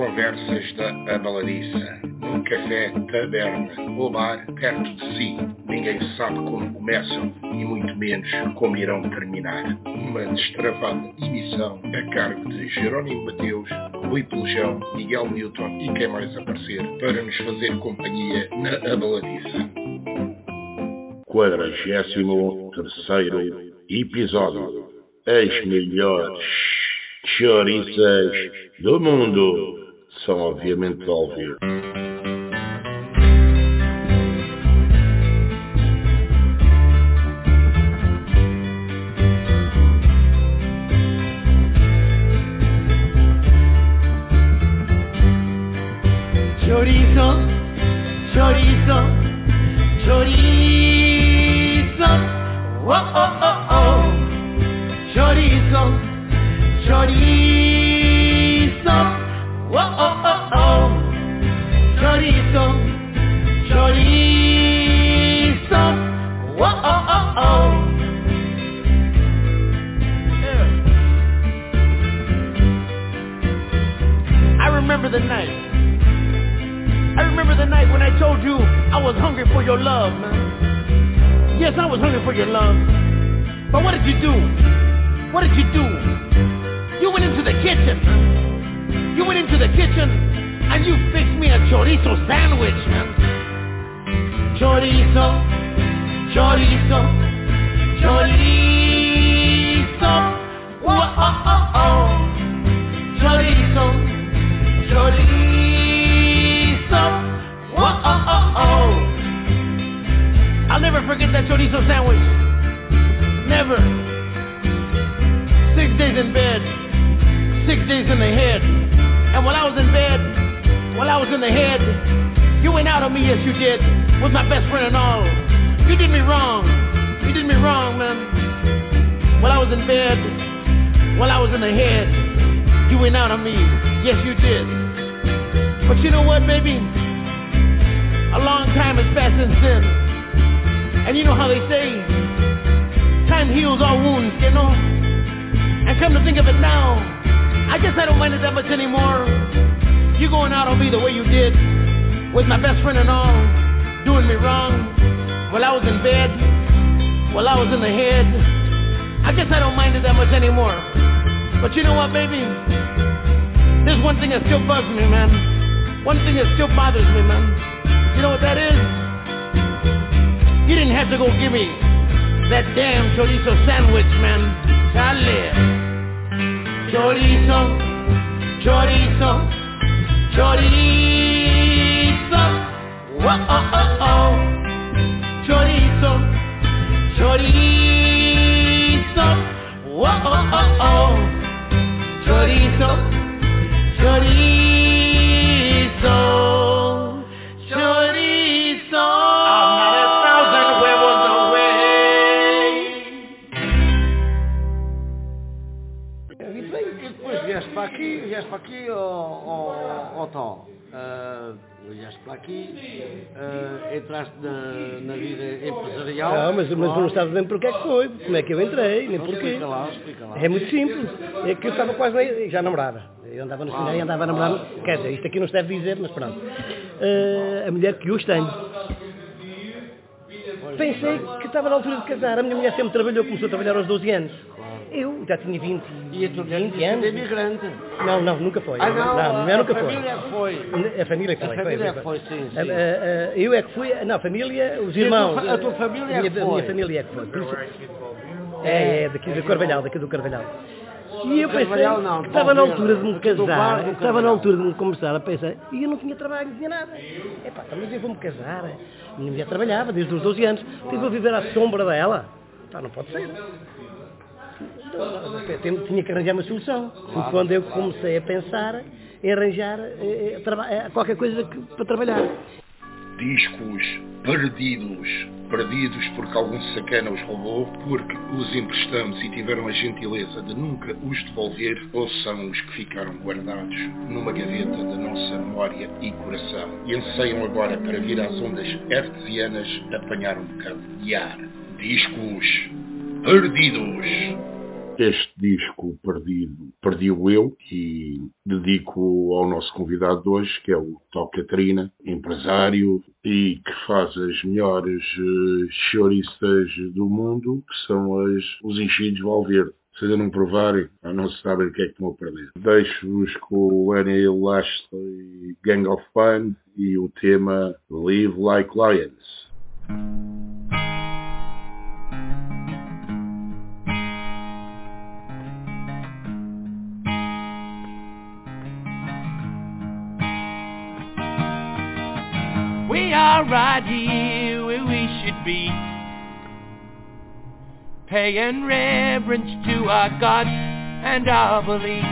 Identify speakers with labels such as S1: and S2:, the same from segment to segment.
S1: conversas da Abaladiça, num café, taberna ou bar perto de si. Ninguém sabe como começam e muito menos como irão terminar. Uma destravada emissão a cargo de Jerónimo Mateus, Rui Pelejão, Miguel Newton e quem mais aparecer para nos fazer companhia na Abaladiça. Quadragésimo terceiro episódio. As melhores chouriças do mundo são obviamente de ouvir.
S2: Forget that chorizo sandwich. Never. Six days in bed, six days in the head. And while I was in bed, while I was in the head, you went out on me, yes you did, with my best friend and all. You did me wrong. You did me wrong, man. While I was in bed, while I was in the head, you went out on me. Yes, you did. But you know what, baby? A long time has passed since then. And you know how they say, time heals all wounds, you know? And come to think of it now, I guess I don't mind it that much anymore. You going out on me the way you did, with my best friend and all, doing me wrong, while I was in bed, while I was in the head. I guess I don't mind it that much anymore. But you know what, baby? There's one thing that still bugs me, man. One thing that still bothers me, man. You know what that is? You didn't have to go give me that damn chorizo sandwich, man. Chale. Chorizo, chorizo, chorizo. Whoa, oh, oh, oh. Chorizo, chorizo. Whoa, oh, oh, oh. Chorizo, chorizo.
S3: Para aqui, vieste para aqui, ó, ó, Tó. Ah, vieste para aqui, ah, entraste na, na vida empresarial.
S4: Não, mas, mas tu não sabes bem porque é que foi, como é que eu entrei, nem porquê.
S3: Explica lá, explica lá.
S4: É muito simples. É que eu estava quase na, já namorada. Eu andava no cinema e andava a namorar. Quer dizer, isto aqui não se deve dizer, mas pronto. Ah, a mulher que hoje tenho. Pensei que estava na altura de casar. A minha mulher sempre trabalhou, começou a trabalhar aos 12 anos. Eu já tinha 20,
S3: E a tua mulher
S4: 20
S3: tinha sido
S4: anos.
S3: imigrante.
S4: Não, não, nunca foi.
S3: Ah, não,
S4: a minha
S3: a
S4: nunca foi.
S3: família foi.
S4: A família que
S3: A
S4: foi.
S3: família
S4: foi,
S3: foi, sim, sim.
S4: A- a- a- eu é que fui, não, a família, os
S3: E a tua
S4: irmãos.
S3: a tua família é
S4: minha,
S3: que
S4: a minha
S3: foi?
S4: família é que foi. É, é, daqui do Carvalhal, daqui do Carvalhal. E eu pensei
S3: não,
S4: que estava na altura de me casar, estava na altura de me começar a pensar, e eu não tinha trabalho, não tinha nada. Epá, então, mas eu vou-me casar. A minha mulher trabalhava desde os 12 anos, eu vou viver à sombra dela. Pá, não pode ser. Tinha que arranjar uma solução. Foi quando eu comecei a pensar em arranjar eh, eh, eh, qualquer coisa para trabalhar.
S1: discos perdidos. Perdidos porque algum sacana os roubou, porque os emprestamos e tiveram a gentileza de nunca os devolver, ou são os que ficaram guardados numa gaveta da nossa memória e coração e anseiam agora para vir às ondas artesianas apanhar um bocado de ar. Discos perdidos. Este disco perdido, perdi-o eu e dedico ao nosso convidado de hoje, que é o Tó Catarina, empresário e que faz as melhores uh, chouriças do mundo, que são as, os enchidos Valverde. Se ainda não provarem, não se sabem o que é que estão a perder. Deixo-vos com o Annie Lashley Gang of Fun e o tema Live Like Lions.
S5: Right here where we should be paying reverence to our God and our belief.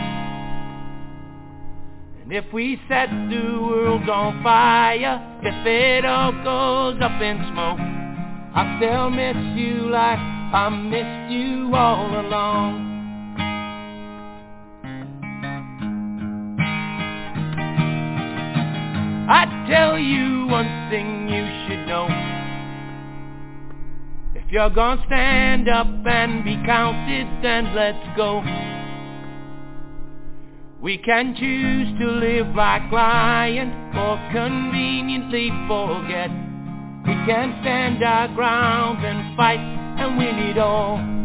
S5: And if we set the world on fire, if it all goes up in smoke, I still miss you like I missed you all along. Tell you one thing you should know. If you're gonna stand up and be counted, then let's go. We can choose to live like lions or conveniently forget. We can stand our ground and fight and win it all.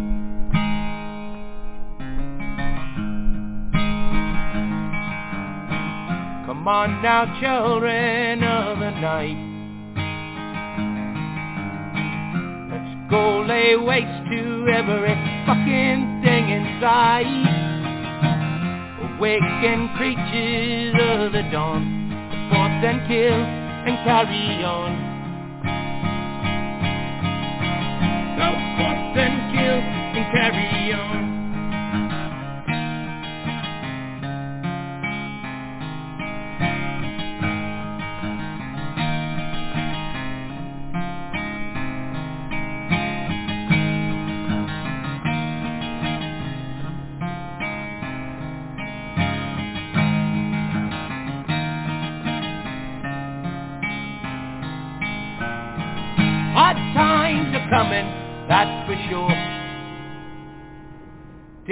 S5: Come on now, children of the night. Let's go lay waste to every fucking thing inside. Awaken creatures of the dawn, force and kill and carry on. Go forth and kill and carry on.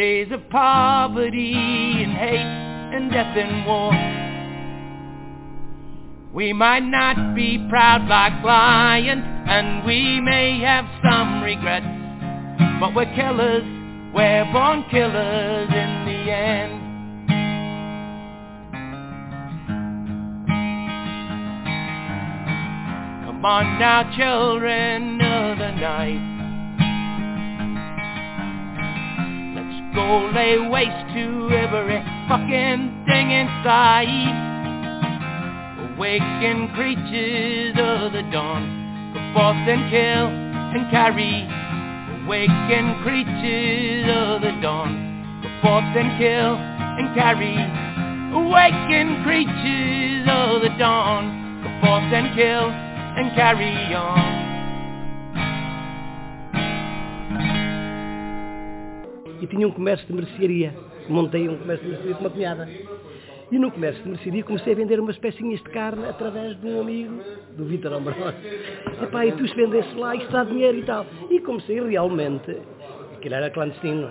S5: Days of poverty and hate and death and war. We might not be proud like lions, and we may have some regrets, but we're killers, we're born killers in the end. Come on now, children of the night. Go lay waste to every fucking thing inside. Awaken creatures of the dawn. Go forth and kill and carry. Awaken creatures of the dawn. Go forth and kill and carry. Awaken creatures of the dawn. Go forth and kill and carry on.
S4: E tinha um comércio de mercearia. Montei um comércio de mercearia com uma cunhada. E no comércio de mercearia comecei a vender umas pecinhas de carne através de um amigo, do Vitor Ambrosio. Epá, e tu se vendesse lá, isto dá dinheiro e tal. E comecei realmente, aquilo era clandestino,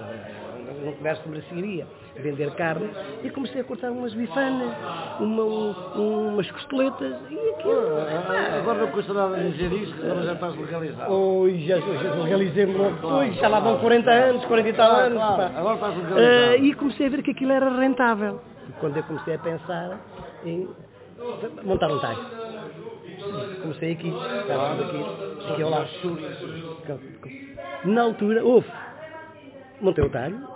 S4: no comércio de mercearia vender carne e comecei a cortar umas bifanas, uma, um, umas costeletas e aquilo.
S2: Ah, agora não custa nada dizer isso, agora já estás legalizado.
S4: Oi, já, já legalizei-me logo depois, já lá vão 40 anos, 40 e tal anos.
S2: Claro, agora estás legalizado.
S4: Uh, e comecei a ver que aquilo era rentável. E quando eu comecei a pensar em montar um talho. Comecei aqui, aqui, aqui ao lado. Na altura, houve. Montei o talho,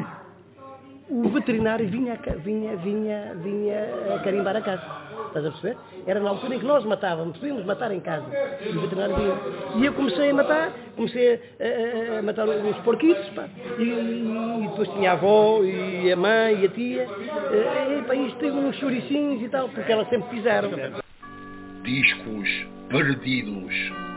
S4: o veterinário vinha, vinha, vinha, vinha a carimbar a casa. Estás a perceber? Era na altura em que nós matávamos, podíamos matar em casa. E o veterinário vinha. E eu comecei a matar, comecei a, a, a matar os porquitos, pá. E, e, depois tinha a avó, e a mãe, e a tia. E, pá, isto tem uns choricinhos e tal, porque elas sempre fizeram.
S1: Discos perdidos.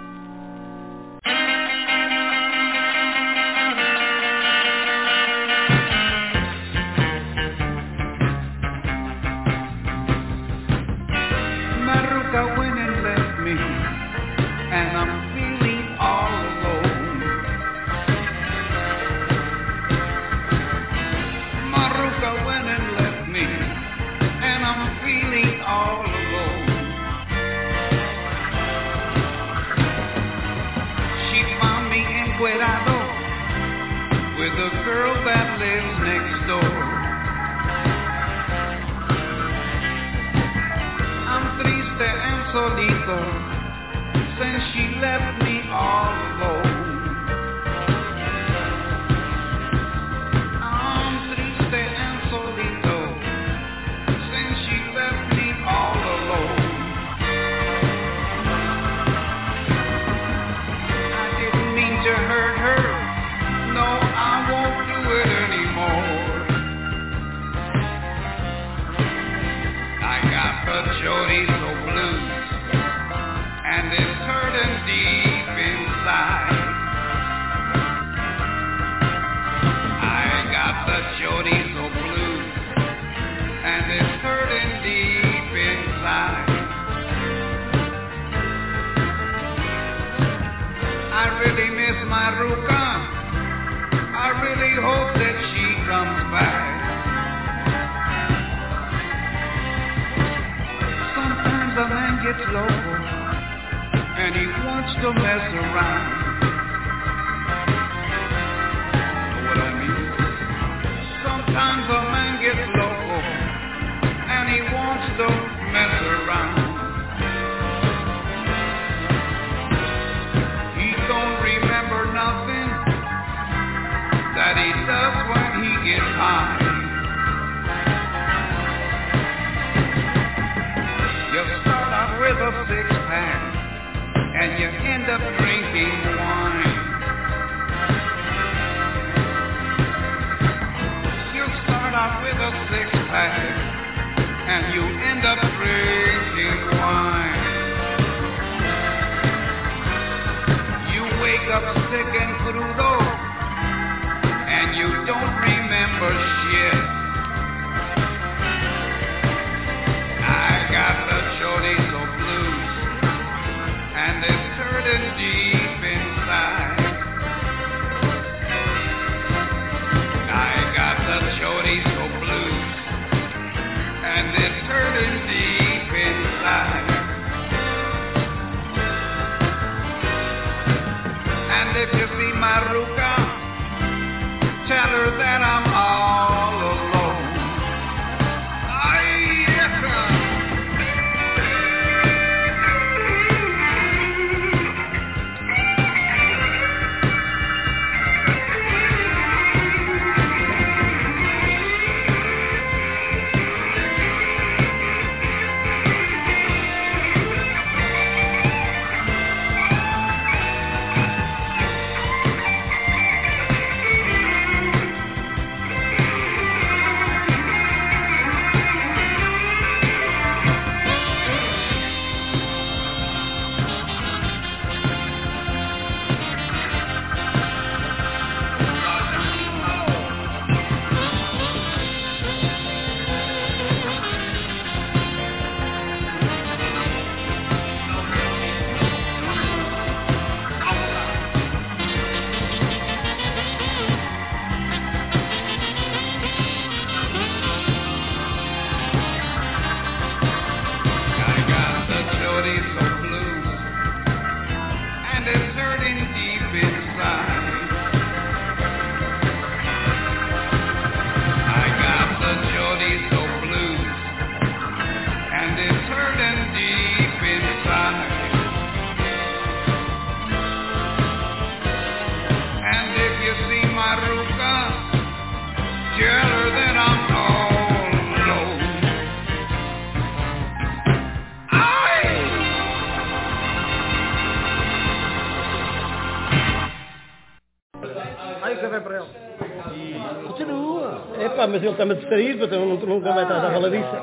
S4: Mas ele está-me a distrair, então não- nunca vai estar à baladiça.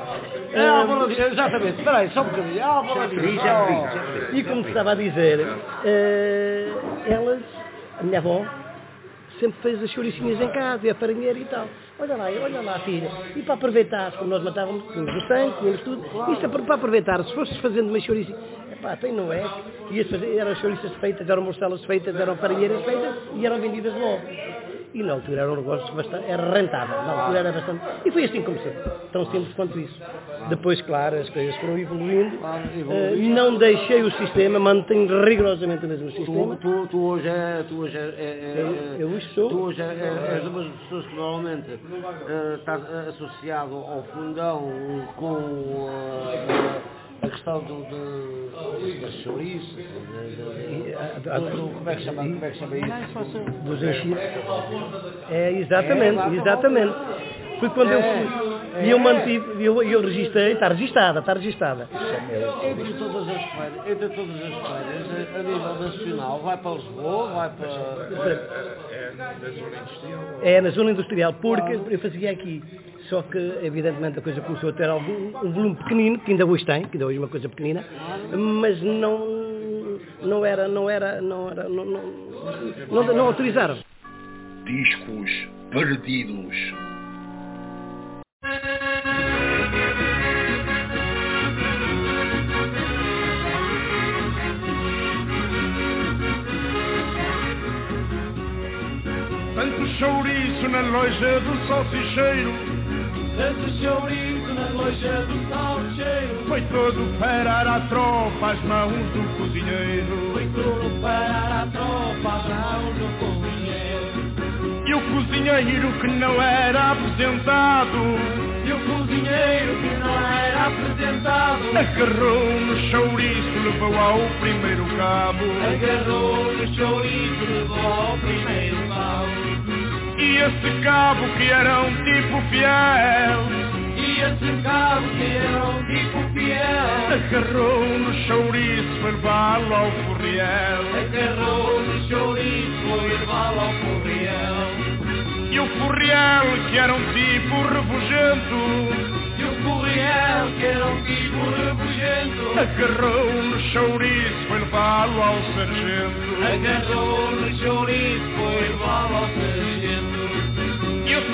S2: É a baladiça, exatamente. Espera aí, só um bocadinho. É a baladiça.
S4: E como estava a dizer, eh, elas, a minha avó, sempre fez as chouricinhas em casa, e a farinheira e tal. Olha lá, olha lá, filha. E para aproveitar, como nós matávamos, tínhamos o sangue, tínhamos tudo, isso é para, aproveitar, se fosses fazendo uma chouriça, epá, tem não é? Ias fazer, eram chouriças feitas, eram morcelas feitas, eram farinheiras feitas e eram vendidas logo. E na altura era um negócio bastante, era rentável, na altura era bastante. E foi assim que começou, tão simples quanto isso. Depois, claro, as coisas foram evoluindo. Eh, não deixei o sistema, mantenho rigorosamente o mesmo
S2: Tu,
S4: sistema.
S2: tu, tu hoje é. Tu hoje é, é- é-
S4: Eu- eu hoje sou.
S2: Tu hoje é, é, és uma das pessoas que normalmente eh, estás associado ao fundão com eh, a questão do, de, das chouriças, do- do- como é que chama, como é que chama isso?
S4: Dos enchidos. É, exatamente,
S2: É,
S4: exatamente. Foi quando eu
S2: É,
S4: fui. E eu mantive, e eu, eu registrei, está registada, está registada.
S2: Entre todas as feiras, entre todas as feiras, a, a nível nacional, vai para Lisboa, vai para.
S4: É na zona industrial, porque eu fazia aqui. Só que, evidentemente, a coisa começou a ter algum, um volume pequenino, que ainda hoje tem, que ainda hoje é uma coisa pequenina, mas não, não era, não era, não era, não, não, não, não autorizaram.
S1: Discos perdidos.
S6: Tanto chouriço na loja do salsicheiro
S7: Tanto chouriço na
S5: loja do salcheiro.
S6: Foi todo parar à tropa às mãos do cozinheiro.
S5: Foi tudo parar a tropa às mãos do cozinheiro.
S6: E o cozinheiro que não era apresentado
S5: E o cozinheiro que não era apresentado
S6: agarrou no chouriço, levou ao primeiro cabo.
S5: agarrou no chouriço, levou ao primeiro cabo.
S6: E esse cabo que era um tipo fiel
S5: E esse cabo que era um tipo fiel
S6: agarrou no chouriço, foi levá-lo ao forriel.
S5: agarrou no chouriço, levá-lo ao correio.
S6: E o forriel que era um tipo rebugento
S5: E o correio que era um tipo rebugento
S6: agarrou no chouriço, foi levá-lo ao sargento.
S5: agarrou no chouriço, foi levá-lo ao sargento.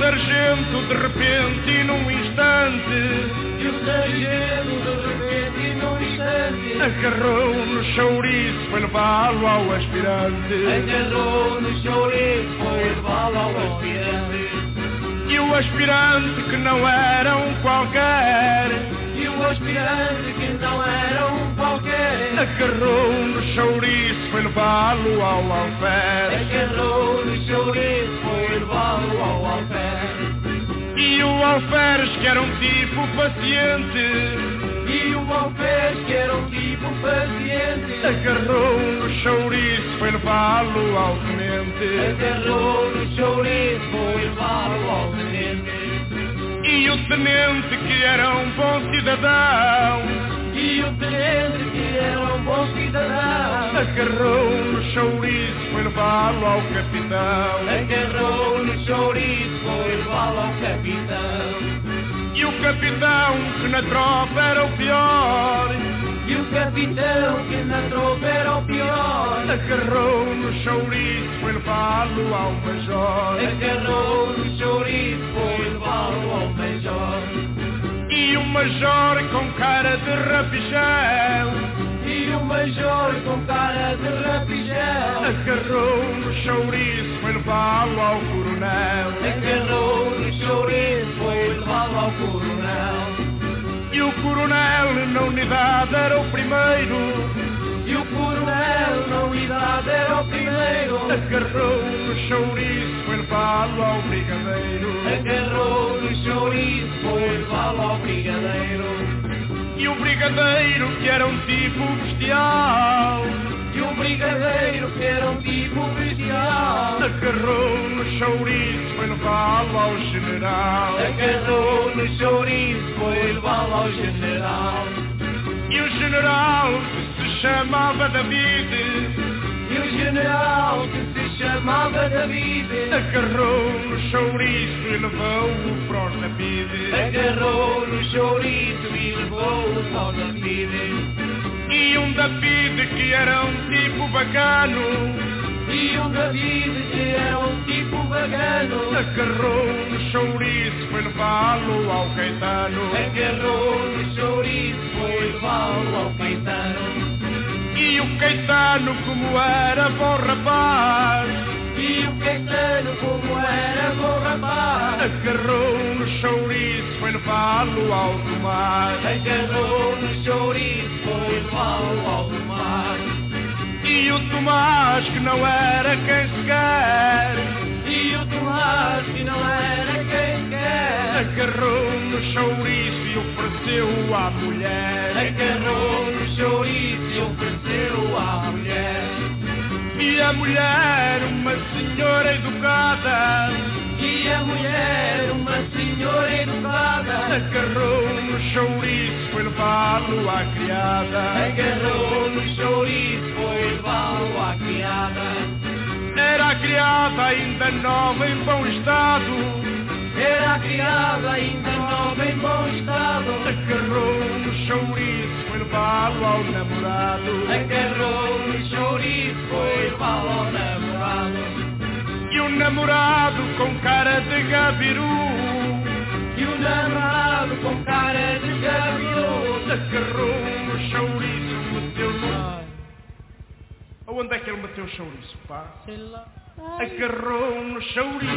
S6: Sargento de repente e num instante
S5: E o sargento de repente e num instante
S6: agarrou no chouriço, foi levá-lo ao aspirante.
S5: agarrou no chouriço, foi levá-lo ao aspirante.
S6: E o aspirante que não era um qualquer
S5: E o aspirante que não era um qualquer
S6: agarrou no chouriço, foi levá-lo ao alferes.
S5: agarrou no chouriço, foi levá-lo ao alferes.
S6: O alferes que era um tipo paciente
S5: E o alferes que era um tipo paciente
S6: agarrou no chouriço, foi levá-lo ao tenente.
S5: agarrou no chouriço, foi levá-lo ao tenente.
S6: E o tenente que era um bom cidadão
S5: E tenente que era um bom cidadão
S6: agarrou no chouriço, foi levá-lo ao capitão.
S5: agarrou no chouriço, foi levá-lo ao capitão.
S6: E o capitão que na tropa era o pior
S5: E o capitão que na tropa era o pior
S6: agarrou no chouriço, foi levá-lo ao major.
S5: Agarrou no chouriço, foi levá-lo ao major
S6: E o major com cara de rapijão
S5: E o major com cara de rapijão
S6: agarrou no chouriço, foi levá-lo ao coronel.
S5: Agarrou no chouriço, foi levá-lo ao coronel.
S6: E o coronel na unidade era o primeiro.
S5: E o coronel na unidade era o primeiro.
S6: Agarrou no chouriço, foi levá-lo ao brigadeiro.
S5: Agarrou no chouriço, foi levá-lo ao brigadeiro.
S6: E o brigadeiro que era um tipo bestial.
S5: E o brigadeiro que era um tipo bestial.
S6: Agarrou no chouriço, foi levá-lo ao general.
S5: Agarrou no chouriço, foi levá-lo ao general.
S6: E o general se chamava David.
S5: E o general que se chamava David.
S6: Agarrou no chouriço e levou-o para os David.
S5: Agarrou no chouriço e levou-o ao David.
S6: E um David que era um tipo bacano.
S5: E um David que era um tipo vagano
S6: agarrou no chouriço, foi levá-lo ao Caetano.
S5: Agarrou no chouriço, foi levá-lo ao Caetano
S6: Caetano como era bom rapaz.
S5: E o Caetano como era bom rapaz.
S6: Agarrou no chouriço, foi levá-lo ao Tomás.
S5: Agarrou no chouriço, foi levá-lo ao mar.
S6: E o Tomás que não era quem se quer.
S5: E o Tomás que não era quem quer.
S6: Agarrou no chouriço e ofereceu à mulher.
S5: Agarrou no chouriço e ofereceu à mulher.
S6: E a mulher, uma senhora educada,
S5: E a mulher, uma senhora educada.
S6: Agarrou no chouriço, foi levá-lo à criada.
S5: Agarrou no chouriço, foi levá-lo à criada.
S6: Era a criada ainda nova em bom estado,
S5: Era a criada ainda nova em bom estado.
S6: Agarrou no chouriço, levá-lo ao namorado.
S5: Agarrou no chouriço, foi levá-lo ao namorado
S6: E o namorado com cara de gabiru
S5: E o namorado com cara de gavião
S6: agarrou no chouriço, meteu no... Onde é que ele meteu o chouriço, pá? Agarrou no chouriço,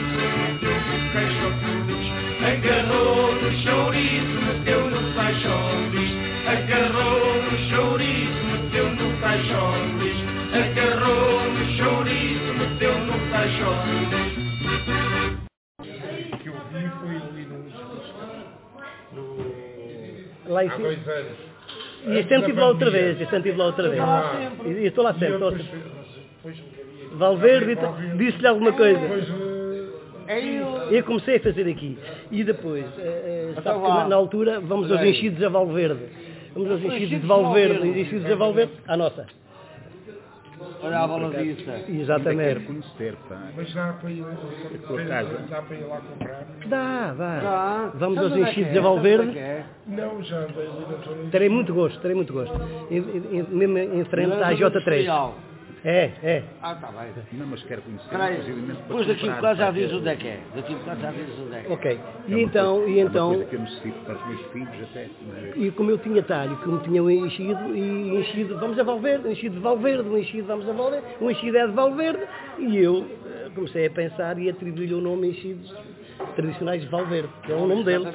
S6: meteu no cruz.
S5: Agarrou no chouriço, meteu no bicho. Agarrou no chouriço, meteu no bicho. Agarrou no chouriço, meteu no bicho.
S8: O que eu vi foi ali discurso
S4: Lá em
S8: há
S4: cima.
S8: dois anos.
S4: E este ano estive lá outra vez, este ano estive lá outra vez. E e estou lá sempre.
S8: depois, depois
S4: Valverde e tal, disse-lhe alguma coisa.
S8: Eh,
S2: É eu.
S4: Comecei a fazer aqui. E depois, eh, eh, sabe que na, na altura, vamos aos enchidos a Valverde. Vamos aos enchidos de
S2: de
S4: Valverde. E enchidos a Valverde, à nossa.
S2: Olha a baladiça.
S4: Exatamente.
S9: conhecer, pá.
S8: mas dá para ir, dá para ir lá comprar.
S4: Dá, dá.
S2: Tá.
S4: Vamos
S2: Sabe
S4: aos
S2: é
S4: enchidos
S2: é?
S4: a
S2: Sabe onde é
S4: Valverde.
S2: é?
S8: Não, já andei ali na zona.
S4: Terei muito gosto, terei muito gosto. Mesmo em frente
S2: é
S4: à
S2: zona
S4: J3. É, é.
S2: Ah, tá bem.
S9: Não, mas quero conhecer,
S2: Espera aí.
S9: inclusive, para
S2: Depois daqui a
S9: comprar,
S2: bocado já diz onde é que é. Daqui a bocado já diz onde é que é.
S4: Ok.
S9: é
S4: E
S9: uma
S4: então,
S9: coisa-
S4: e
S9: é uma
S4: então,
S9: coisa que eu necessito para os meus filhos até. é?
S4: e como eu tinha talho, que me tinham enchido, e enchido, vamos a Valverde, enchido de Valverde, um enchido vamos a Valverde, um enchido é de Valverde, e eu eh, comecei a pensar e atribuí-lhe o nome enchidos tradicionais de Valverde, que é o nome deles.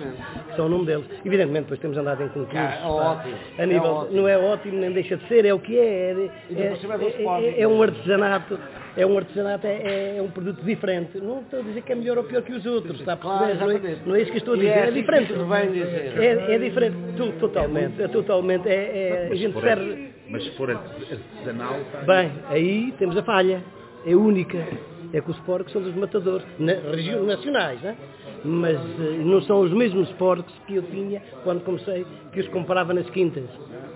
S4: É o nome deles. Evidentemente, depois temos andado em concursos.
S2: É
S4: pá,
S2: ótimo,
S4: A
S2: é
S4: nível,
S2: ótimo.
S4: não é ótimo, nem deixa de ser, é o que é. É,
S2: é do
S4: é,
S2: Sporting.
S4: é- é um artesanato, é um artesanato, é, é um produto diferente. Não estou a dizer que é melhor ou pior que os outros, está a
S2: Claro,
S4: perceber? não, é,
S2: exatamente.
S4: não é isso que eu estou a dizer,
S2: é
S4: é,
S2: assim
S4: diferente.
S2: se vem dizer.
S4: É, é diferente, Tu- totalmente, é totalmente, é, é- a
S9: Mas se
S4: gente
S9: for-
S4: serve,
S9: Mas se for artesanal, pá,
S4: bem, aí temos a falha, é única, é que os porcos são dos matadores, na, nacionais, né? mas eh, não são os mesmos porcos que eu tinha quando comecei, que os comprava nas quintas.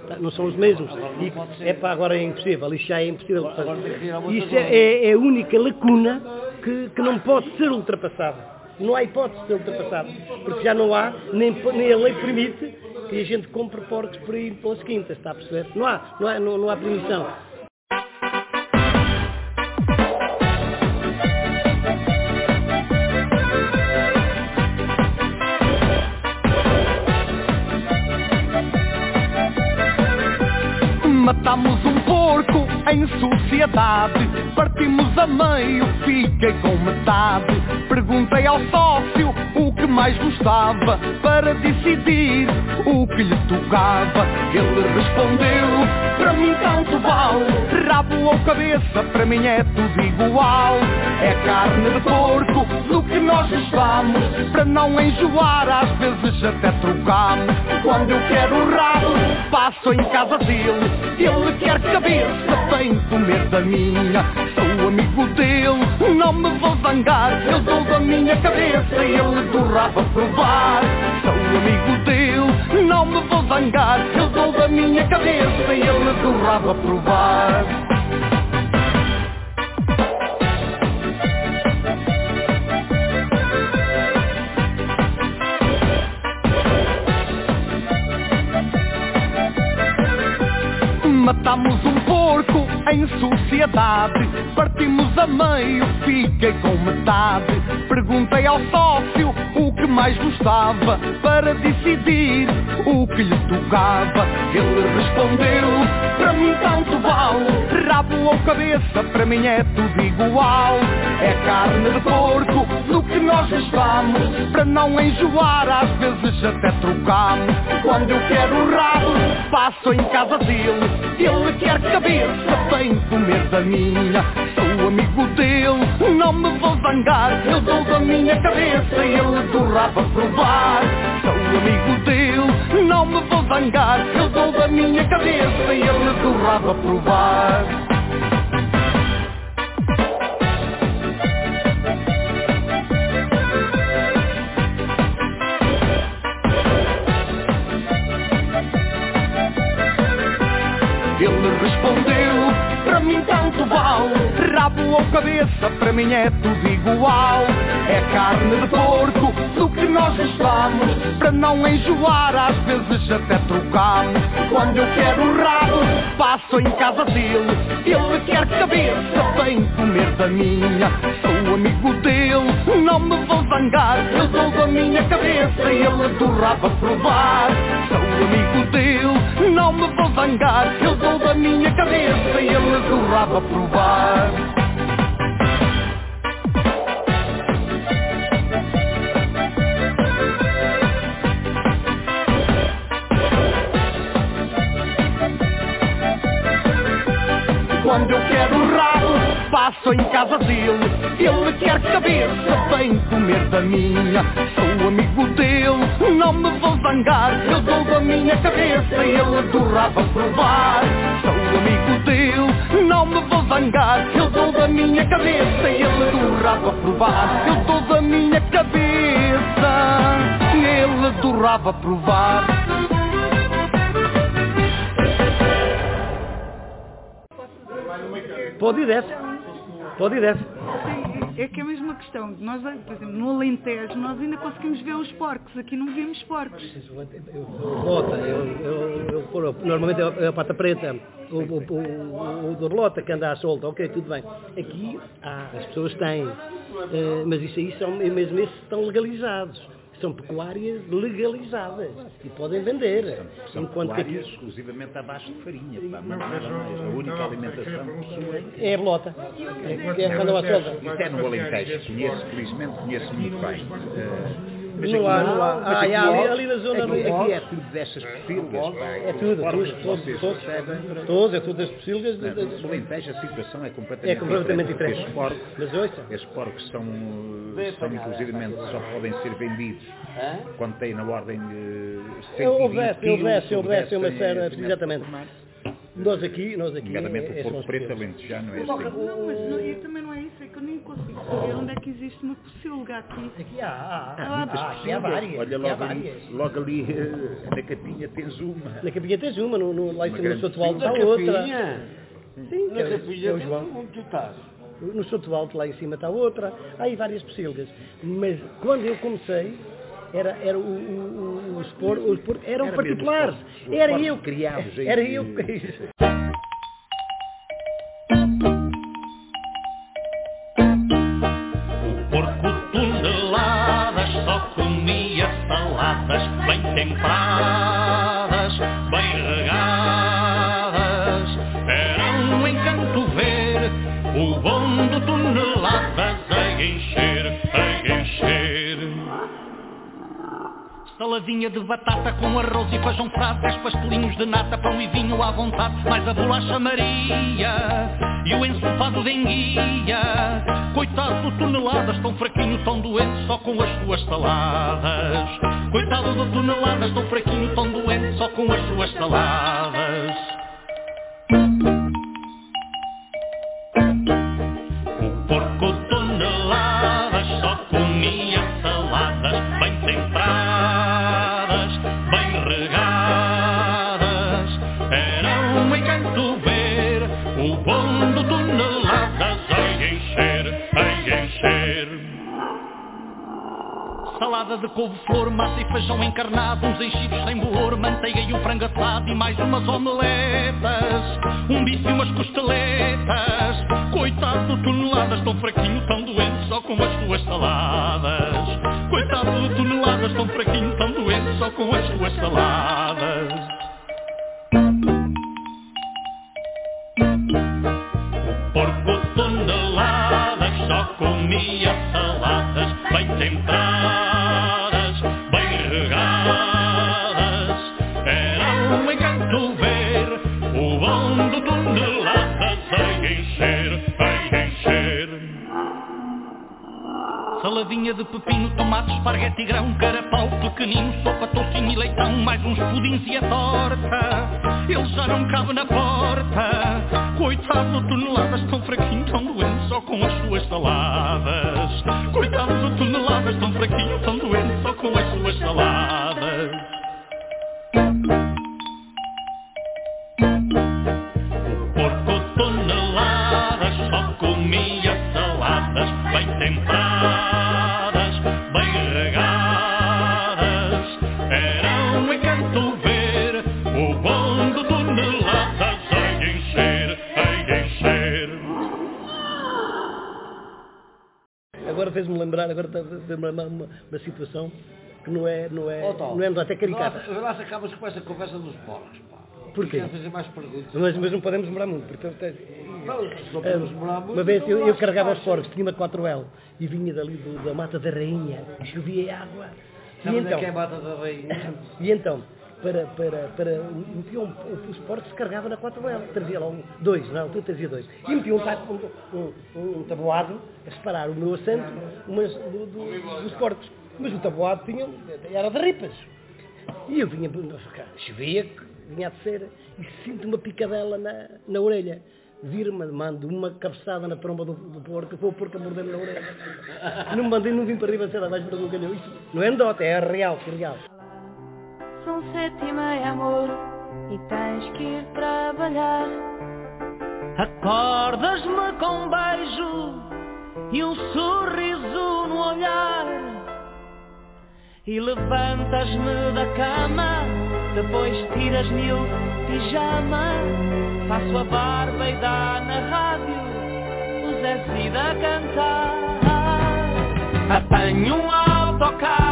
S4: Tá? Não são os mesmos. E, é para agora é impossível, isso já é impossível.
S2: matador.
S4: é, é- é a única lacuna que, que não pode ser ultrapassada. Não há hipótese de ser ultrapassada. Porque já não há, nem, nem a lei permite que a gente compre porcos por aí pelas quintas, está a perceber? Não há, não há, não, não há permissão.
S10: Matamos um porco em sociedade, partimos a meio, fiquei com metade. Perguntei ao sócio o que mais gostava para decidir o que lhe tocava. Ele respondeu: Para mim tanto vale, rabo ou cabeça, para mim é tudo igual. É carne de porco do que nós gostamos, para não enjoar, às vezes até trocamos. Quando eu quero rabo, passo em casa dele. Ele quer cabeça, vem comer minha. Sou amigo dele, não me vou zangar. Eu dou da minha cabeça e ele do rabo a provar. Sou amigo dele, não me vou zangar. Eu dou da minha cabeça e ele do rabo a provar. Matamos um em sociedade. Partimos a meio, fiquei com metade. Perguntei ao sócio o que mais gostava Para decidir o que lhe tocava. Ele respondeu, para mim tanto vale Rabo ou cabeça, para mim é tudo igual. É carne de porco do que nós gostamos Para não enjoar, às vezes até trocamos. Quando eu quero rabo, passo em casa dele. Ele quer cabeça, vem comer da minha. Sou amigo dele, não me vou zangar. Eu dou da minha cabeça e ele do rabo a provar. Sou amigo dele, não me vou zangar. Eu dou da minha cabeça e ele do rabo a provar mim tanto vale Rabo ou cabeça, para mim é tudo igual. É carne de porco, do que nós gostamos Para não enjoar, às vezes até trocamos Quando eu quero rabo, passo em casa dele. Ele quer cabeça, vem comer da minha. Sou amigo dele, não me vou zangar. Eu dou da minha cabeça e ele do rabo a provar. Sou amigo dele, não me a zangar Eu dou da minha cabeça e ele do rabo a provar
S11: Quando eu quero rabo, passo em casa dele. Ele quer cabeça, vem comer da minha. Sou amigo dele, não me vou zangar. Eu dou da minha cabeça, ele adorava provar. Sou amigo dele, não me vou zangar. Eu dou da minha cabeça, ele adorava provar. Eu dou da minha cabeça, ele adorava provar.
S4: Pode ir dessa. Pode ir dessa.
S12: É que é a mesma questão. Nós, por exemplo, no Alentejo, nós ainda conseguimos ver os porcos. Aqui não vemos porcos.
S4: Lota, normalmente é a pata preta, o, o, o, bolota que anda à solta, ok, tudo bem. Aqui há, as pessoas têm, eh, mas isso aí são, mesmo esses estão legalizados. São pecuárias legalizadas e podem vender.
S10: São
S4: Enquanto que
S10: pecuárias
S4: aqui
S10: exclusivamente à base de farinha, pá, não nada mais. A única alimentação que possuem.
S4: é a. É, é quando a solta.
S10: Isto é no Alentejo, conheço, felizmente conheço muito bem. Mas
S4: Não
S10: aqui
S4: há, não há. Ah, ali,
S10: é-
S4: ali na zona
S10: aqui,
S4: do-
S10: aqui é tudo destas pocilgas.
S4: É tudo, todos, todos, todos, é tudo das pocilgas.
S10: No Alentejo a situação é completamente,
S4: É completamente diferente.
S10: Estes porcos,
S4: Mas ouça,
S10: estes porcos são, são inclusivamente só podem ser vendidos quando têm na ordem de 120
S4: obedece,
S10: quilos,
S4: obedece, obedece uma
S10: obedecem
S4: série,
S10: a determinados
S4: exatamente.
S10: patamares.
S4: Nós aqui, nós aqui.
S10: Nomeadamente
S4: é- é-
S10: o
S4: os
S10: preto alentejano é assim.
S12: Não, mas não, e também não é isso. É que eu nem consigo saber onde é que existe uma pocilga aqui.
S4: Aqui há, há,
S12: Ah,
S4: há,
S12: muitas
S4: há, aqui há várias.
S10: Olha logo ali, logo ali eh, na capinha tens uma.
S4: Na capinha tens uma, no, no, lá em cima no
S10: grande
S4: Soto Alto está outra.
S2: capinha,
S4: Sim,
S2: na capinha,
S4: João.
S2: onde tu estás?
S4: No Soto Alto lá em cima está outra. Há aí várias pocilgas. Mas quando eu comecei, era, era o, o, o, os por, os por, eram
S10: Era mesmo
S4: particulares.
S10: os porcos- os
S4: Era eu.
S10: criados
S4: Era eu
S13: Saladinha de batata com arroz e feijão frado Dez pastelinhos de nata, pão e vinho à vontade Mais a bolacha Maria E o ensopado de enguia. Coitado do toneladas, tão fraquinho, tão doente Só com as suas saladas. Coitado do toneladas, tão fraquinho, tão doente Só com as suas saladas de couve-flor, massa e feijão encarnado Uns enchidos sem bolor, manteiga e um frango assado E mais umas omeletas Um bife e umas costeletas. Coitado do toneladas, tão fraquinho, tão doente Só com as suas saladas. Coitado do toneladas, tão fraquinho, tão doente Só com as suas saladas. Porco Saladinha de pepino, tomate, esparguete e grão Carapau pequenino, sopa, tocinho e leitão Mais uns pudins e a torta. Ele já não cabe na porta. Coitado do toneladas, tão fraquinho, tão doente Só com as suas saladas. Coitado do toneladas, tão fraquinho, tão
S4: lembrar, agora lembrar uma, uma situação que não é, não é,
S2: Tom,
S4: não é até caricata.
S2: Lá se acabas com essa conversa dos porcos, pá.
S4: Porquê?
S2: Fazer mais perguntas.
S4: Mas, mas não podemos demorar muito, porque eu tenho-
S2: Não, podemos demorar muito,
S4: Uma vez
S2: então
S4: eu, eu carregava os porcos, tinha uma 4L e vinha dali do- da mata da rainha, chovia água. E
S2: é
S4: então,
S2: que é a mata da rainha?
S4: e então para, para, para metiam um, os portos carregava na 4L, trazia lá um, dois, não, tu trazia dois. E metia um, um, um, um tabuado a separar o meu assento umas, do, do, dos portos. Mas o tabuado tinha, era de ripas. E eu vinha, chovia, vinha a descer e sinto uma picadela na, na orelha. Vir-me, mando uma cabeçada na tromba do, do porco, vou o porco a morder-me na orelha. Não mandei, não vim para riba, cedo abaixo para o calhou. Isto não é anedota, é real, é real.
S14: São sete e meia, amor, e tens que ir trabalhar.
S5: Acordas-me com um beijo e um sorriso no olhar. E levantas-me da cama, depois tiras-me o pijama. Faço a barba e dá na rádio o Zé Cida a cantar. Apanho um autocarro,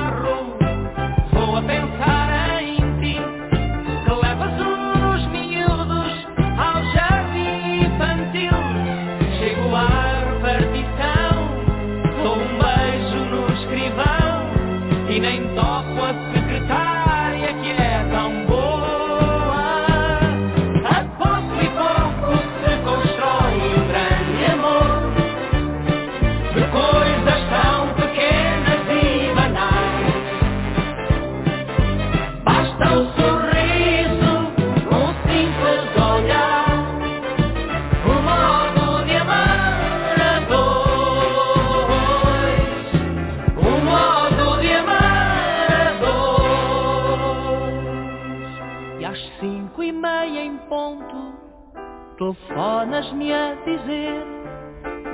S5: telefonas-me a dizer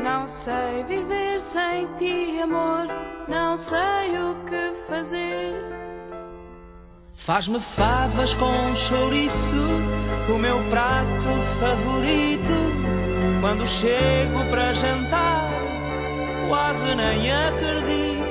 S14: Não sei viver sem ti, amor, não sei o que fazer.
S5: Faz-me favas com chouriço, o meu prato favorito. Quando chego para jantar, quase nem acredito.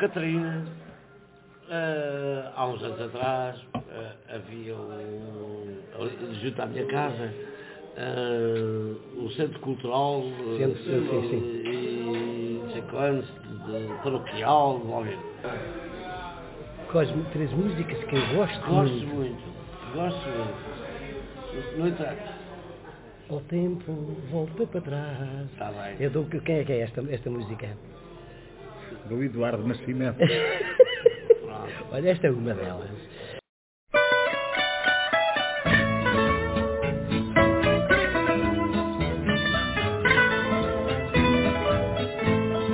S2: Catarina, eh, há uns anos atrás, eh, havia um, junto à minha casa, eh, o Centro Cultural
S4: Centro, sim, sim, sim.
S2: e não sei quantos, de paroquial.
S4: Com as três músicas que eu gosto,
S2: Gosto
S4: muito.
S2: muito, gosto muito. No entanto,
S4: O tempo volta para trás.
S2: está bem.
S4: Eu dou, quem é que é esta, esta música?
S10: Do Eduardo Nascimento.
S4: Olha, esta é uma delas.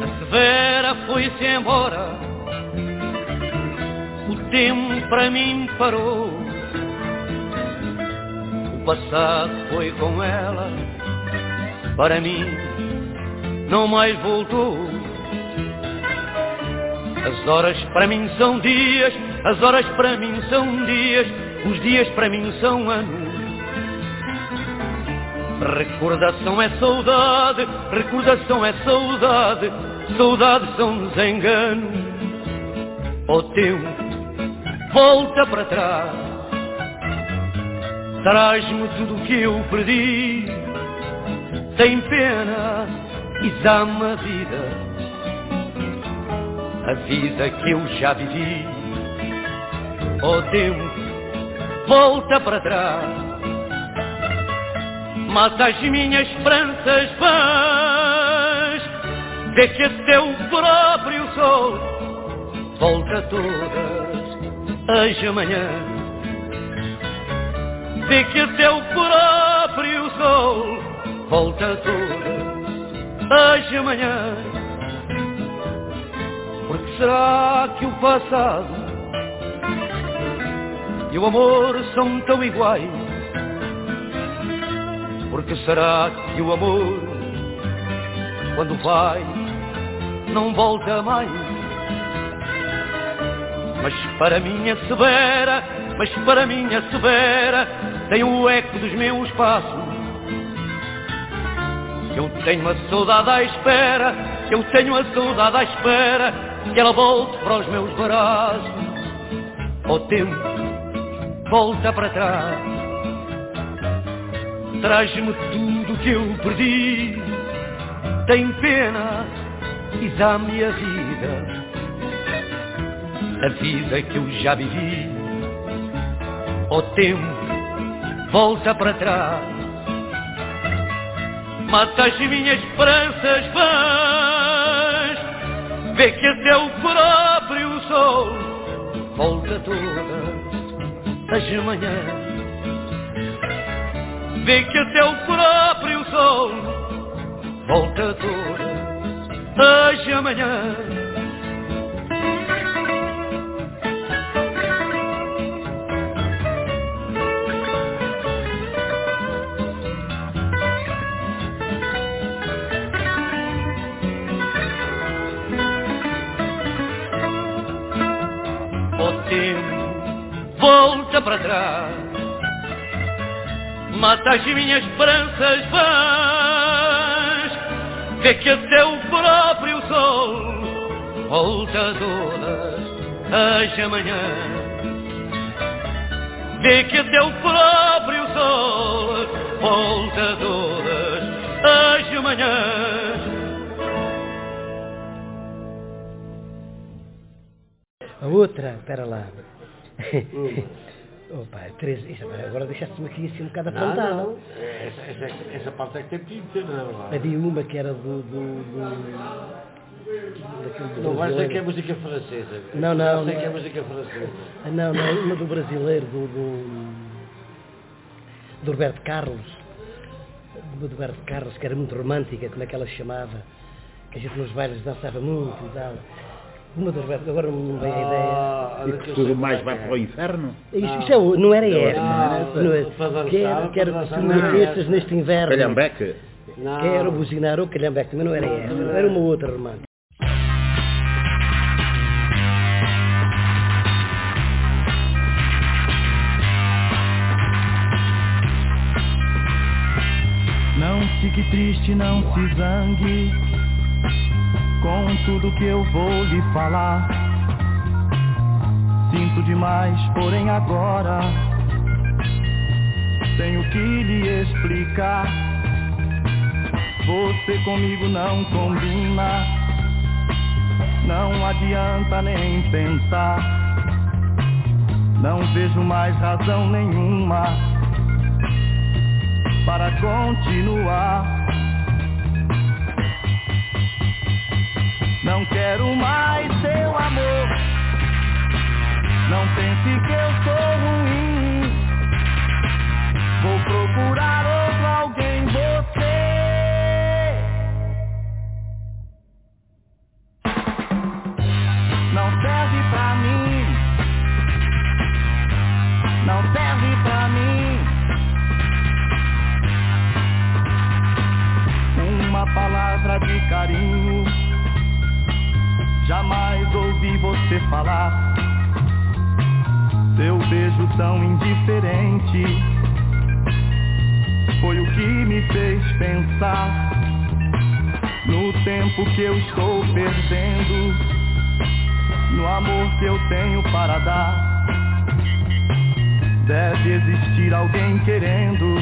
S5: A Severa foi-se embora, o tempo para mim parou. O passado foi com ela, para mim não mais voltou. As horas para mim são dias, as horas para mim são dias, os dias para mim são anos. Recordação é saudade, recordação é saudade, saudade são desengano. O tempo volta para trás, traz-me tudo o que eu perdi. Tem pena,
S15: exame a vida, a vida que eu já vivi. O tempo volta para trás, mata as minhas esperanças vãs, que é teu próprio sol volta todas as manhãs de que teu próprio sol volta todas as manhãs. Porque será que o passado e o amor são tão iguais? Porque será que o amor, quando vai, não volta mais? Mas para minha severa, mas para minha severa, tem o eco dos meus passos. Eu tenho a saudade à espera, eu tenho a saudade à espera, que ela volte para os meus braços. O tempo volta para trás, traz-me tudo que eu perdi. Tem pena e dá-me a vida, a vida que eu já vivi. O tempo volta para trás. Mata as minhas esperanças vê que até o próprio sol volta todas as manhãs. Vê que até o próprio sol volta todas as manhãs. Volta para trás. Mata as minhas esperanças vãs, vê que até o próprio sol volta todas as manhãs. Vê que até o próprio sol volta todas as manhãs.
S4: A outra, espera lá. Opa, três, agora deixaste-me aqui assim um bocado apontado.
S2: Não, não. Essa, essa, essa parte é que tem que ter, não é?
S4: Havia uma que era do. do, do
S2: não vais dizer que é música francesa.
S4: Não, não.
S2: Não sei que é música francesa.
S4: Não, não, uma do brasileiro, do, do, do Roberto Carlos. Do Roberto Carlos, que era muito romântica, como é que ela se chamava? Que a gente nos bailes dançava muito e tal. Uma das agora não vem a
S10: ah, ideia. E que tudo mais vai para o inferno?
S4: Isso, isso é, não era essa. Não, não, é, quero, quero que tu me aqueças neste inverno.
S10: Calhambeque?
S4: Quero buzinar o calhambeque, mas não era essa. Era uma outra romântica.
S16: Não fique triste, não se zangue com tudo que eu vou lhe falar. Sinto demais, porém agora tenho que lhe explicar. Você comigo não combina, não adianta nem pensar. Não vejo mais razão nenhuma para continuar. Não quero mais seu amor. Não pense que eu sou ruim. Vou procurar outro alguém, você. aqui foi o que me fez pensar no tempo que eu estou perdendo, no amor que eu tenho para dar. Deve existir alguém querendo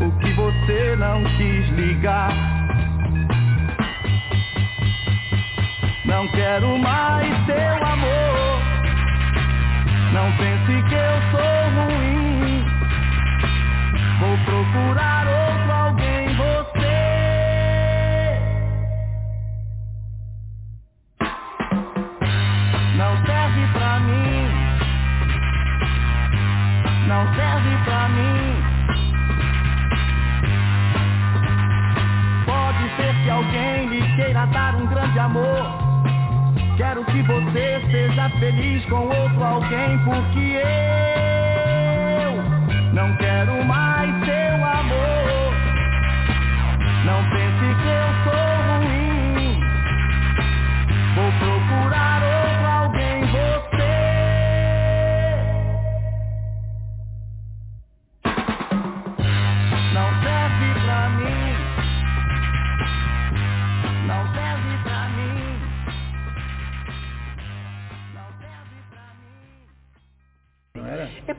S16: o que você não quis ligar. Não quero mais seu amor. Não pense que eu sou ruim. Vou procurar outro alguém, você. Não serve pra mim. Não serve pra mim. Pode ser que alguém lhe queira dar um grande amor. Quero que você seja feliz com outro alguém, porque eu não quero mais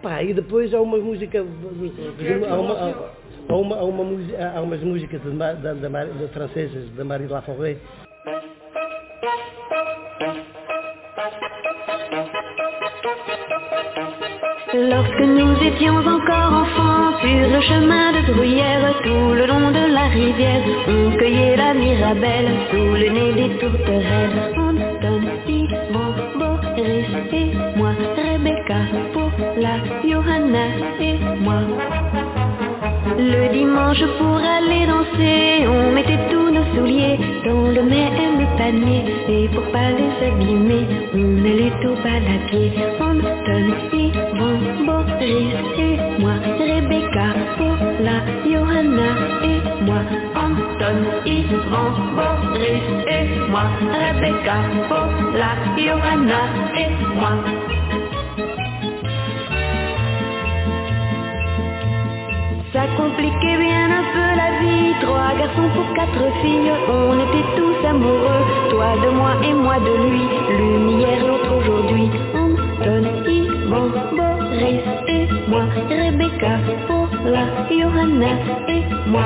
S4: Epá, e depois há uma música, há uma, há uma, há uma, música- há umas músicas de, francesas, da Marie Laforêt,
S17: Lorsque nous étions encore enfants sur le chemin de bruyère, tout le long de la rivière, on cueillait la mirabelle sous le nez des tourterelles. Yvon, Boris et moi, Rebecca, Paula, Johanna et moi. Le dimanche pour aller danser, on mettait tous nos souliers dans le même panier. Et pour pas les abîmer, on allait au bal à pied. Anton, Yvon, Boris et moi, Rebecca, Paula, Johanna et moi. Anton, Yvon, Boris et moi, Rebecca, Paula, Johanna et moi. Trois garçons pour quatre filles, on était tous amoureux, toi de moi et moi de lui, l'une hier, l'autre aujourd'hui. Anton, Yvon, Boris et moi, Rebecca, Paula, Johanna et moi.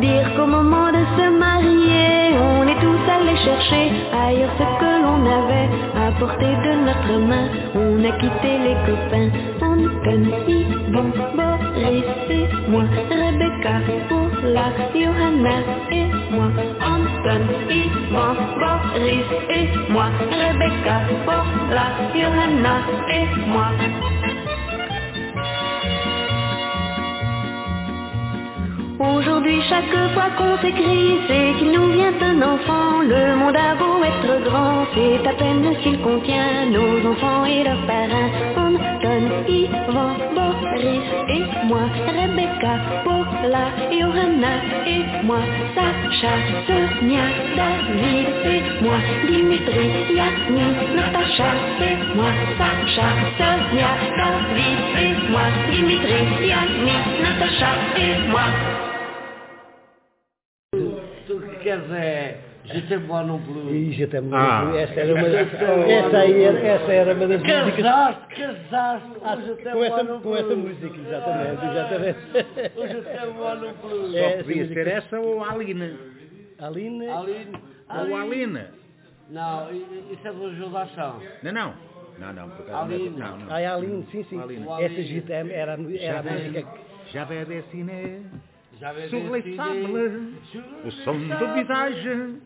S17: Dire qu'au moment de se marier, on est tous allés chercher ailleurs ce que l'on avait à portée de notre main. On a quitté les copains, Anton, Yvon, Boris et moi, Rebecca, Johanna et moi. Anton, Yvon, Boris et moi, Rebecca, Paula, Johanna et moi. Aujourd'hui, chaque fois qu'on s'écrit, c'est qu'il nous vient un enfant. Le monde a beau être grand, c'est à peine s'il contient nos enfants et leurs parents. Anton, Yvan, Boris et moi, Rebecca, Paula, Johanna et moi, Sacha, Sonia, David et moi, Dimitri, Yasmin, Natacha et moi, Sacha, Sonia, David et moi, Dimitri, Yasmin, Natacha et moi.
S2: Queres é Je t'aime moi non plus.
S4: E já temos
S10: Ah.
S4: essa era uma essa aí era, essa era uma das músicas
S2: Casaste, casaste, hoje até
S4: com essa,
S2: no
S4: com essa música, exatamente, exatamente.
S2: Moi non plus.
S10: Só
S4: É,
S10: podia
S4: essa
S10: ser essa ou a Aline.
S4: Aline.
S2: Aline.
S10: Ou a Aline.
S2: Não, isso é do Gil da Ação.
S10: Não, não. Não, não, por acaso
S2: Aline.
S10: não. Não, não.
S4: Ah, é a Aline, sim, sim.
S10: Aline.
S4: Essa GTM era, a- era a música que
S10: J'avais dessiné
S2: J'avais
S10: sables o som do visage.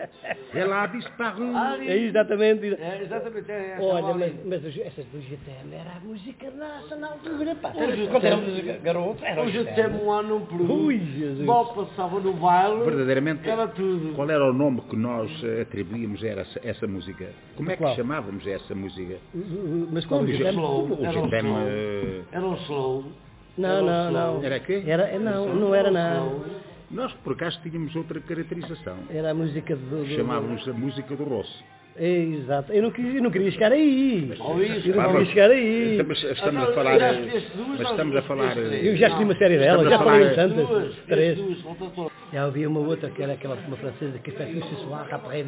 S10: Elle a disparu.
S4: É exatamente.
S2: É, exatamente, é essa
S4: Olha, mas, mas as- essas do GTM era a música nossa na altura, pá.
S2: Hoje
S4: Quando era a
S2: tem-
S4: música garoto, era o
S2: Hoje
S4: GTM.
S2: non plus.
S4: Ui, Jesus.
S2: Mal passava no baile.
S10: Verdadeiramente,
S2: Era tudo.
S10: qual era o nome que nós atribuímos a essa, essa música? Como é que
S4: Qual?
S10: chamávamos essa música?
S4: Mas qual
S10: O
S4: GTM?
S2: Slow.
S10: o
S2: Era um
S10: GTM,
S2: slow.
S10: eh,
S2: Era um slow.
S4: Não, não, não.
S10: Era quê?
S4: Era, não, não era não.
S10: Nós, por acaso, tínhamos outra caracterização.
S4: Era a música do... do
S10: Chamávamos a música do Rosso.
S4: É, exato. Eu não, quis, eu não queria chegar aí.
S2: Ou isso.
S4: Eu não queria
S10: mas
S4: chegar aí.
S10: Estamos, estamos
S2: Então,
S10: a falar...
S2: estiveste duas,
S10: Mas estamos a falar...
S4: Eu já estive uma série delas,
S10: Estamos
S4: já falei
S10: falar-
S4: em tantas. Três. Já havia uma outra que era aquela uma francesa que fez o ce soir après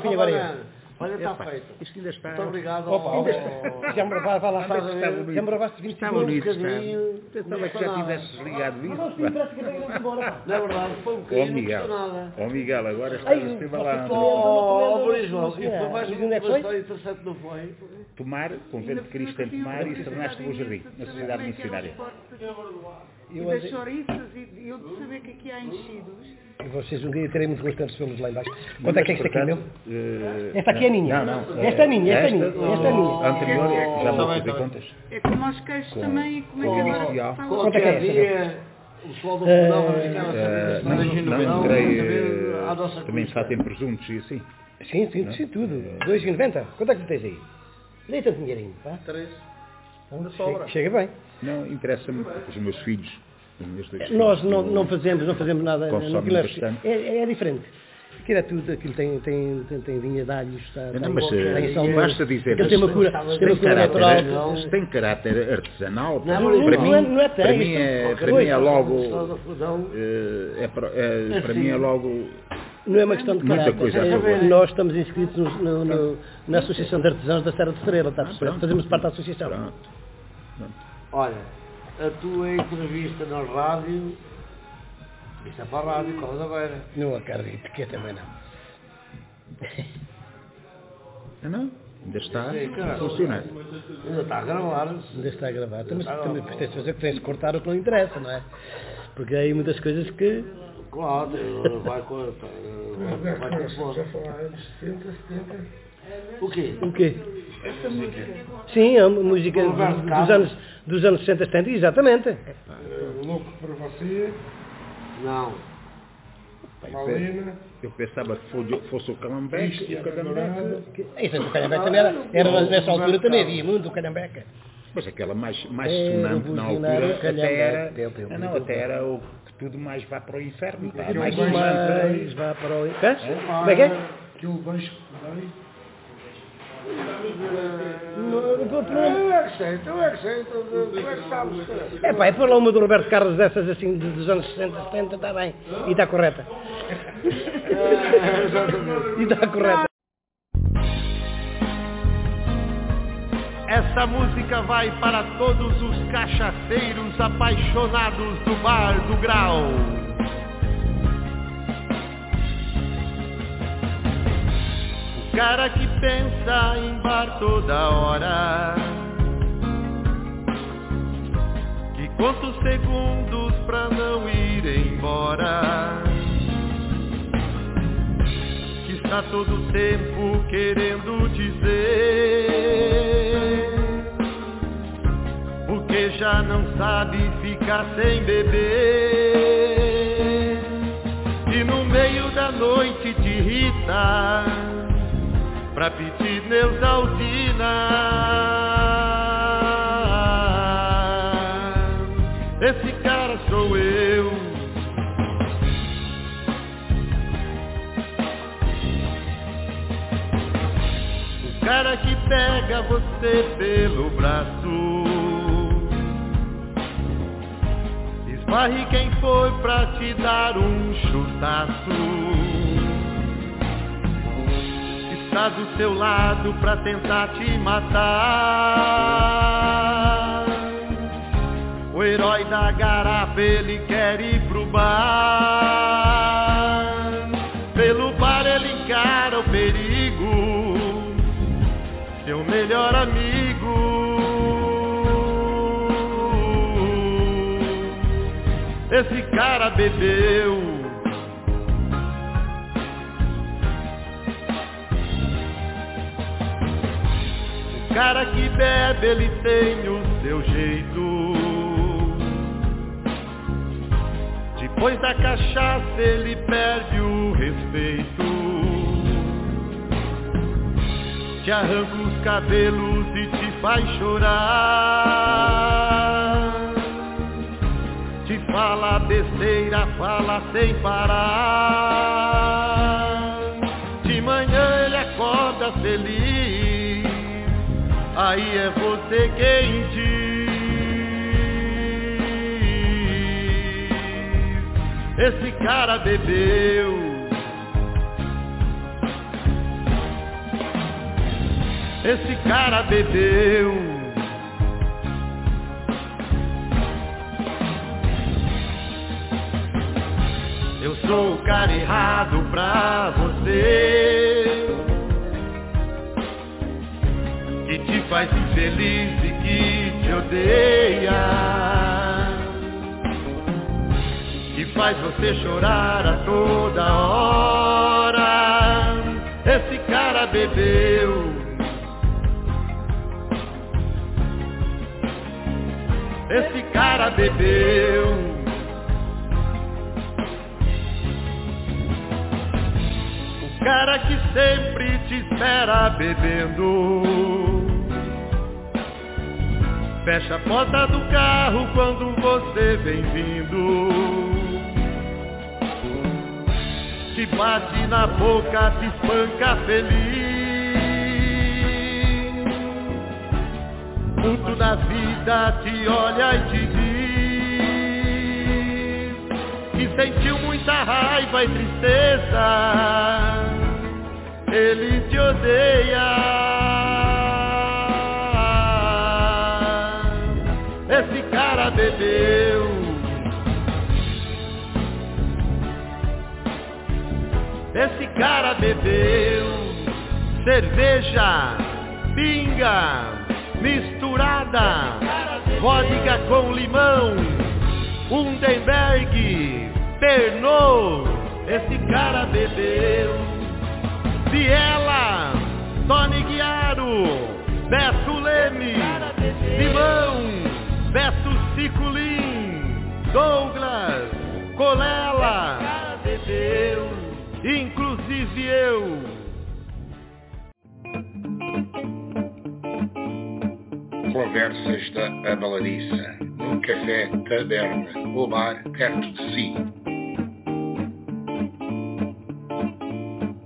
S4: fim agora. eu.
S2: Olha, está feito.
S10: Isto ainda está.
S2: Muito obrigado.
S4: Opa,
S2: ao-
S4: ainda está. Já me vai lá,
S10: Está
S4: faz
S10: bonito.
S4: Já me gravaste 20
S10: Está
S4: segundos.
S10: bonito, está.
S2: bocadinho,
S10: Pensava que já tivesses ligado isso.
S4: Não, sim, parece que vai embora. pá.
S2: Não é verdade, foi um
S10: Ó
S2: bocadinho, não
S10: Miguel, ó Miguel, agora estás a ser balado.
S2: Oh,
S4: Não,
S2: Boris João,
S4: não,
S2: e foi mais uma
S4: onde é que foi?
S2: história interessante, não foi?
S10: Tomar, convento de Cristo em Tomar e tornaste o jardim, na sociedade missionária.
S12: E das chouriças e eu de saber que aqui há enchidos.
S4: E vocês um dia terem muito gosto de recebê-los lá embaixo. Quanto é que é isto aqui, meu?
S10: Eh,
S4: Esta aqui é minha.
S10: Não, não.
S4: Esta é minha, esta é minha,
S10: Esta,
S4: esta é minha.
S10: A anterior, é já vou fazer contas.
S12: É como aos queixos também e como é que
S10: com
S12: agora está
S4: Quanto é que é
S2: dia, o pessoal do
S4: Eh,
S2: ficar a
S10: Eh,
S2: saber
S10: não, entrei, eh, também só tem presuntos e assim.
S4: Sim, sim, sim, tudo. 2,90. Quanto é que tu tens aí? Dei tanto dinheirinho?
S2: Três. Sobra.
S4: Chega, chega bem.
S10: Não, interessa-me os meus filhos. Dois
S4: Nós não, não fazemos, não fazemos nada.
S10: Consomem
S4: aquilo é,
S10: bastante.
S4: é, é diferente. Aquilo é tudo, aquilo tem, tem, tem, tem vinha de alhos, está,
S10: Não,
S4: tem,
S10: mas eh,
S4: tem salmoura.
S10: basta dizer,
S4: Aquilo tem uma cura, tem uma cura
S10: caráter,
S4: natural.
S10: se tem caráter artesanal,
S4: Não,
S10: para,
S4: não,
S10: para
S4: não
S10: mim,
S4: é- não é
S10: para mim
S4: isto-
S10: é, para mim é logo, eh, é, para- é- para mim é logo
S4: Não é uma questão de caráter. É, nós estamos inscritos no- no- no- na Associação de Artesãos da Serra de Ferreira, está a perceber?
S10: pronto.
S4: Fazemos parte da associação.
S2: Olha, a tua entrevista na rádio, isto é para a rádio, Cola da Beira.
S4: Não acredito, que eu também não.
S10: Ah, não? Ainda está
S2: Sim,
S10: a funcionar.
S2: Ainda está a gravar.
S4: Ainda está a gravar. Mas
S2: Está a
S4: também tens de fazer que tens de cortar o que não interessa, não é? Porque há aí muitas coisas que.
S2: Claro, vai com vai vai com força. O quê?
S4: O quê?
S12: Esta música.
S4: Sim, a música dos, anos, dos anos 60 70, exatamente.
S1: Louco para você,
S2: Não.
S10: Bem, eu, eu pensava que fosse, fosse o Calambeque, o Calambeque.
S4: Isso, o Calhambeque também era, era nessa altura também havia muito o Calhambeque.
S10: Mas aquela mais, mais
S4: É,
S10: sonante na altura até era,
S4: teu,
S10: não, até era o que tudo mais vá para o inferno. Pá, mais sonante.
S4: mais vá para o. Hã? Como é que é?
S1: que dei, Eu é que eu é é.
S4: É pá, é pôr lá uma do Roberto Carlos dessas assim dos anos 60, 70, está bem. E está correta. e está correta.
S11: Essa música vai para todos os cachaceiros apaixonados do bar do grau. Cara que pensa em bar toda hora. Que conta os segundos pra não ir embora. Que está todo tempo querendo dizer. Porque já não sabe ficar sem beber. E no meio da noite te irrita pra pedir Neusaldina. Esse cara sou eu. O cara que pega você pelo braço. Esbarre quem foi pra te dar um chutaço do seu lado pra tentar te matar. O herói da garrafa, ele quer ir pro bar. Pelo bar ele encara o perigo, seu melhor amigo. Esse cara bebeu. Cara que bebe, ele tem o seu jeito. Depois da cachaça, ele perde o respeito. Te arranca os cabelos e te faz chorar. Te fala besteira, fala sem parar. De manhã ele acorda feliz aí é você quem diz. Esse cara bebeu. Esse cara bebeu. Eu sou o cara errado pra você. Faz infeliz e que te odeia. Que faz você chorar a toda hora. Esse cara bebeu. Esse cara bebeu. O cara que sempre te espera bebendo. Fecha a porta do carro quando você vem vindo. Te bate na boca, te espanca feliz. Puto da vida te olha e te diz que sentiu muita raiva e tristeza. Ele te odeia. Esse cara bebeu. Esse cara bebeu cerveja, pinga, misturada, vodka com limão, Undenberg, Pernod. Esse cara bebeu. Viela, Tony Guiaro, Beto Leme, Limão, Beto Ciculin, Douglas, Colela, inclusive eu.
S1: Conversas da Abaladiça, num café taberna ou bar perto de si.